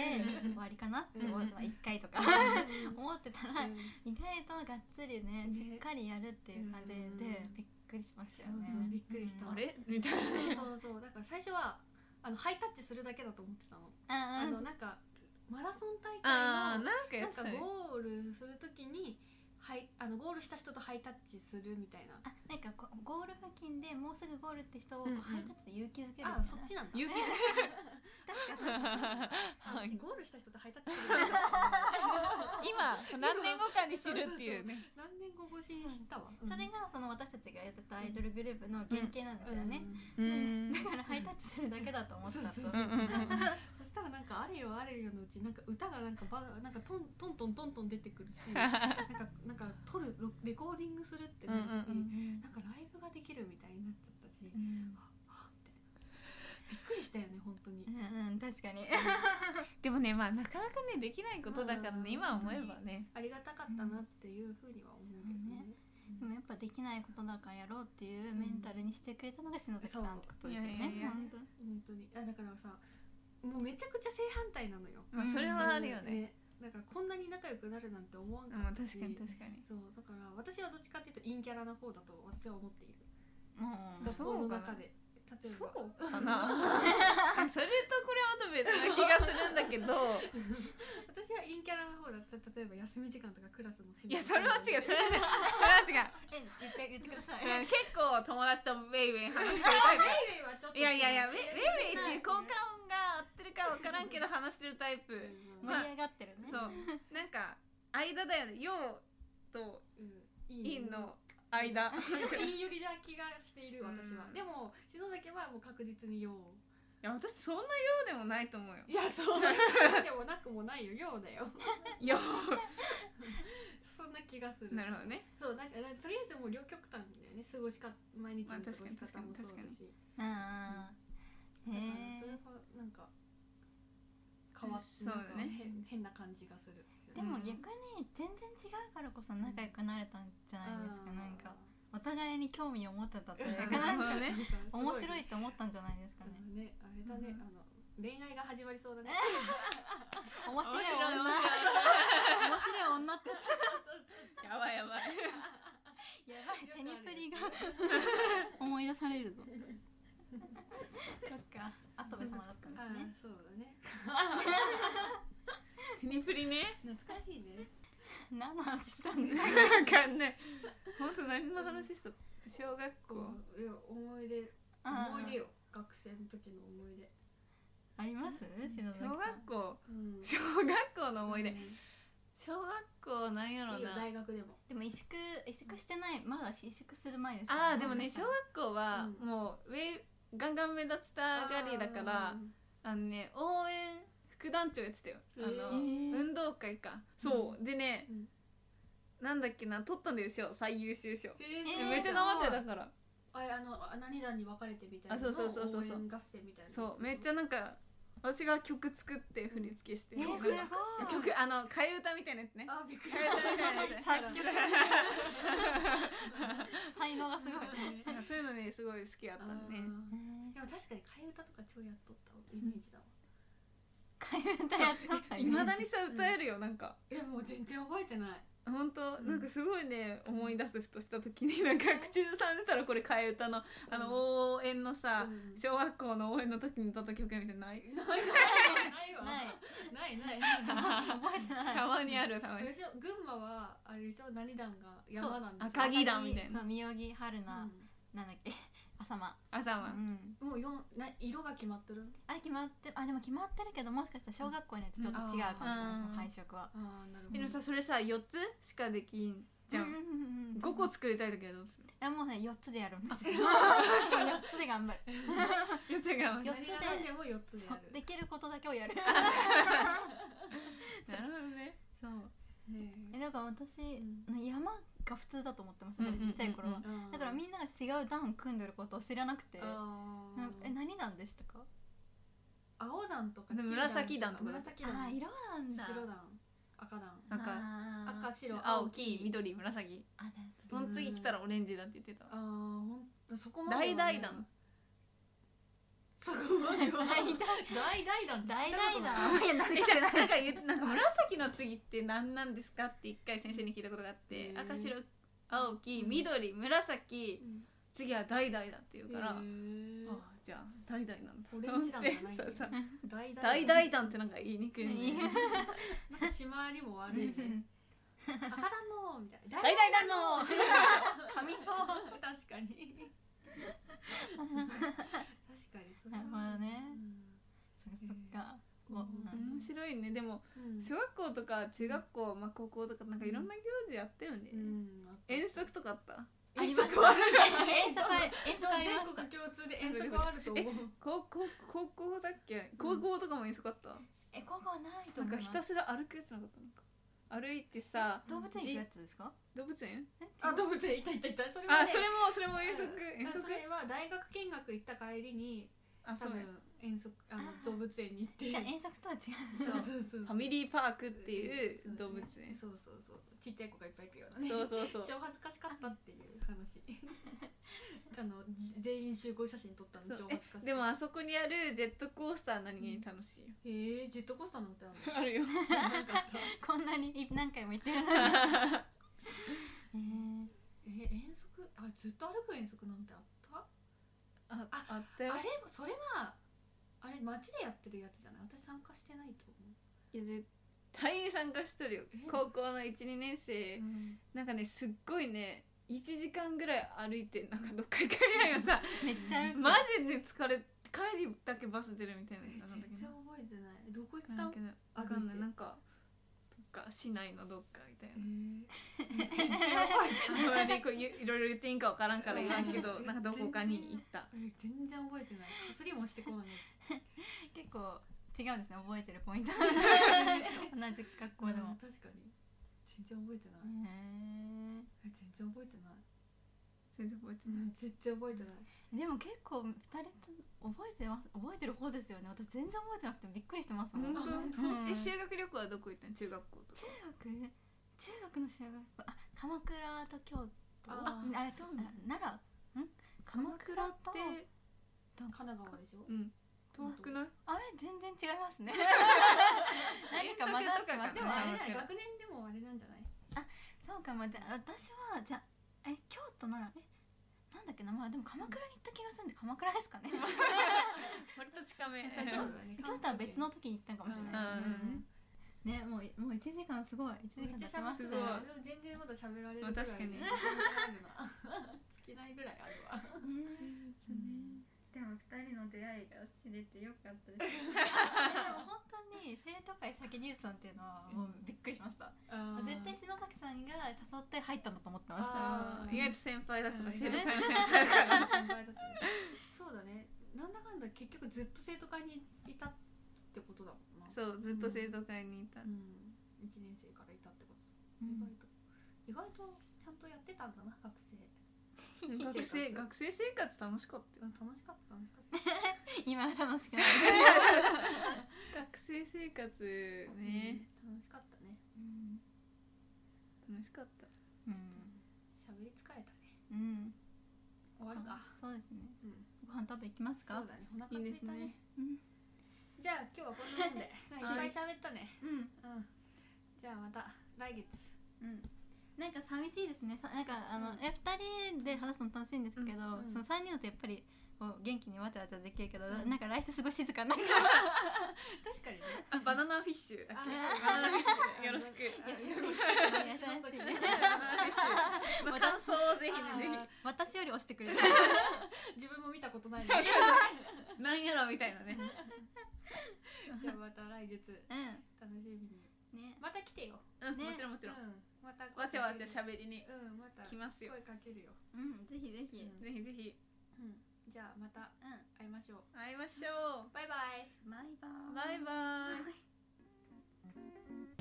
終わりかなって思うんって、まあ、1回とかうん 思ってたら、意外とがっつりねね。しっかりやるっていう感じで、うんびっくりしましたよね。びっくりしたあれ？みたいな。そうそうだから最初はあのハイタッチするだけだと思ってたのああのなんかマラソン大会のなんか。ゴールするときにはいあのゴールした人とハイタッチするみたいな。あなんかこうゴール付近でもうすぐゴールって人をこううん。うんハイタッチで勇気づけるみたいあなそっちなんだ。勇気確かにあはい。私ゴールした人とハイタッチするんだ 今何年後かに知るっていう。ね。何年後越しに知ったわ。それがその私たちがやってたアイドルグループの原型なんですよね、ううん。ん。だからハイタッチするだけだと思ってたと。そうそううんうんう。ん。そしたらなんかあれよあれよのうちなんか歌がなんかばなんかトントントントントン出てくるし なんかなんか撮るロレコーディングするってなるし、うんうんなんかライブができるみたいになっちゃったし、うん。はっびっくりしたよね本当に、うんうん確かに。でもね、まあなかなかねできないことだからうん。ね、今思えばね。ありがたかったなっていうふうには思うけどね。でもやっぱできないことだからやろうっていうメンタルにしてくれたのが篠崎さんってことですよね。そう。いやいやいや本当本当に。あだからさもうめちゃくちゃ正反対なのよ。まあそれはあるよね。だからこんなに仲良くなるなんて思わんまあかったし、確かに確かに。そうだから私はどっちかっていうと陰キャラな方だと私は思っている。うん学校の中で例えそばうかな。それとこれはまた別な気がするんだけど。私は陰キャラの方だった例えば休み時間とかクラスのいやそれは違うそれはそれは違う。え言って言ってください結構友達とウェイウェイ話してるタイプベイベーはちょっといやいやいやウェイウェイっていう効果音が合ってるかわからんけど話してるタイプ。うん。まあ盛り上がってるね。そう。なんか間だよね。陽とうん。陰の間。陰よりな気がしている私はうんでも篠崎はもう確実に陽いや私そんな陽でもないと思うよいやそう陽でもなくもないよ陽だよ陽そんな気がするなるほどねそうなんかとりあえずもう両極端だよね過ごしか毎日の過ごし確かに方もそうだしうんうんだからへえそれがなんか変わってなんか変変な感じがするでも逆に全然違うからこそ仲良くなれたんじゃないですか。なんかお互いに興味を持ってたというか なんか ね。面白いって思ったんじゃないですかね。ねあれだね、うん。あの恋愛が始まりそうだね。面白い女。面白い女。って。やばいやばい。やばいテニプリが思い出されるぞそっか。跡部様だったんあですね。そうだね。テニプリね。懐かしいね。何の話したんですか？わかんない。本当何の話した？小学校。いや思い出。思い出よ。学生の時の思い出。あります？小学校。うん。小学校の思い出。うん。小学校なんやろうよな大学でも。でも萎縮萎縮してない。まだ萎縮する前ですあーでもね小小学校はうん。もう上ガンガン目立ちたがりだからうんあのね応援副団長やってたよ。あの、へー。運動会か。そう、でね、うん。なんだっけな取ったんだよ賞最優秀賞、えーえーめっちゃ頑張ってたから。あれあのあ何々に分かれてみたいなあそうそうそうそうそう。応援合戦みたいなそう。めっちゃなんか私が曲作って振り付けして、えー、曲すごい。曲あの替え歌みたいなやつね。あびっくり替え歌みた。いなやつ作曲。才能がすごい。なんかそういうのねすごい好きだったんで。あー。でも確かに替え歌とか超やっとったイメージだわ。替え歌やったいまだにさ歌えるよなんか。えもう全然覚えてない本当うん。なんかすごいね思い出すふとした時になんか口ずさんでたらこれ替え歌のあの応援のさうん。小学校の応援の時に歌った曲みたいなのない？ないないないわ。ない。ないない。ない覚えてないたまにあるたまに。群馬はあれでしょ？何団が山なんでしょ？赤城団みたいな。宮城春菜、うなんだっけ？朝間う朝はんん。もうよんな色が決まってる？あれ決まってあでも決まってるけどもしかしたら小学校によってちょっと違うかもしれない、うん。その配色は。ああなるほど。でもさそれさ4つしかできんじゃうんうんうんうん5個作りたい時はどうする？いやもうね4つでやるんですよ。4つで頑張る。4つが四つで何が何でも4つでやる。できることだけをやる。なるほどね。そう。ねえだから私、ん。山が普通だと思ってましたちっちゃい頃は、えだからみんなが違う団組んでることを知らなくてあなえー何団でしたか？青団とか紫団とか紫団あ色なんだ。白団赤団赤赤白青。黄緑紫。その次来たらオレンジだって言ってた。あーほんそこまでね。々団そこまでは。大々大々団大々だ団いや何えじゃあなんかなんか紫の次って何なんですかって一回先生に聞いたことがあって赤白青黄緑紫。うん。次は橙だって言うから、ああじゃあ橙なんだ。オレンジ団じゃないんだ 大々橙団ってなんか言いにくいね。いいなんか締まりも悪いね。赤団のみたいな。橙団の 噛みそう。確かに なるほどね。うん。そっか。うん。こう面白いね。でもうん。小学校とか中学校、まあ、高校とかなんかいろんな行事やったよね、うん。遠足とかあった？遠足はある 遠足は遠足あり全ました。国共通で遠足はあると思う。高校高校だっけ？高校とかも遠足あった、え高校はないとなんかひたすら歩くやつなかったのか。歩いてさ動物園やつですか？動物園？えあ動物園。いたいたいた。それあそれもそれも遠足遠足。あそれは大学見学行った帰りにあそうや遠足あの動物園に行って。じゃあ遠足とは違う。そうそうそう。ファミリーパークっていう動物園。そうそうそう。ちっちゃい子がいっぱい行くようなね。そうそうそう。超恥ずかしかったっていう話。あのじ全員集合写真撮ったの超恥ずかしいでもあそこにあるジェットコースター何気に楽しいよ、えー、ジェットコースターなんてあるの？あるよ。知らなかった。こんなに何回も言ってるのに。えー。えー、遠足？あずっと歩く遠足なんてあった？あああったよあれそれはあれ街でやってるやつじゃない？私参加してないと思う。いやぜ隊員参加しとるよ。え？高校の12年生。うん。なんかねすっごいね1時間ぐらい歩いてなんかどっか行かないよさ。めっちゃマジで疲れ帰りだけバス出るみたいなえのなんだけど。全然覚えてない。どこ行ったん？わかんない。なんかか市内のどっかみたいえなー。全然覚えてあないんまりこういいろいろ言っていいんかわからんから言わんけどうん なんかどこかに行った。え全然覚えてない。かすりもしてこない。結構違うんですね覚えてるポイント。同じ学校でも。うん確かに。全然覚えてない。へえ全然覚えてない全然覚えてない。うん全然覚えてない。ーでも結構二人と覚えてます覚えてる方ですよね。私全然覚えてなくてびっくりしてますもん。うん。え修学旅行はどこ行ったの？中学校とか。中学？中学の修学あ鎌倉と京都。ああそうな奈良？ん？鎌倉とで神奈川でしょ？うん。遠くない？あれ全然違いますね。何遠か混ざってます足とかかでもあれ学年でもあれなんじゃない？そうかまあで私はじゃあえ京都奈良えなんだっけなまあでも鎌倉に行った気がするんで鎌倉ですかね。割と近め。そうそう。だね京都は別の時に行ったかもしれないですね、ねもうもう1時間すごい。1時間経ちましたすごい。たよでも全然まだ喋られるぐらいまあ確かに。尽きないぐらいあるわでも2人の出会いが知れてよかったです。でも本当に生徒会先入さんっていうのはもうびっくりしました、絶対篠崎さんが誘って入ったんだと思ってました。意外と先輩だからうん生徒会の先輩だから。そうだね。なんだかんだ結局ずっと生徒会にいたってことだもんな。そうずっと生徒会にいた。うん。1年生からいたってこと。うん。意外と意外とちゃんとやってたんだな学生学生学生生活楽しかった。楽しかった。楽しかった。今は楽しくない。学生生活ね。楽しかったね。うん。楽しかった。うん。喋り疲れたね。うん。終わるか。そうですね。うん。ご飯食べ行きますか？そうだね。お腹空いたいいですね。ねうん。じゃあ今日はこんなもんで。い。っぱい喋ったね。うん。うん。じゃあまた来月。うんなんか寂しいですね。さなんかあの、うん。え二人で話すの楽しいんですけど、うんうんその三人だとやっぱりこう元気にわちゃわちゃできるけど、うん。なんか来週すごい静かになる。確かにね。あバナナフィッシュ。だっけあバナナフィッシュ。よろしく。あよよろしくお願いします仕事来てバナナフィッシュ。の感想をぜひねぜ私より押してくれる。自分も見たことないのそうにひ なんやろみたいなね。じゃあまた来月。う楽しみに。んね。また来てよ。うんね。もちろんもちろん。うん。またわちゃわちゃしゃべりに。うんまた来ますよ。声かけるよ。うんぜひぜひ、うん。ぜひぜひ。うん。じゃあまたうん。会いましょう。会いましょバイバイ。バイバうバイバイイ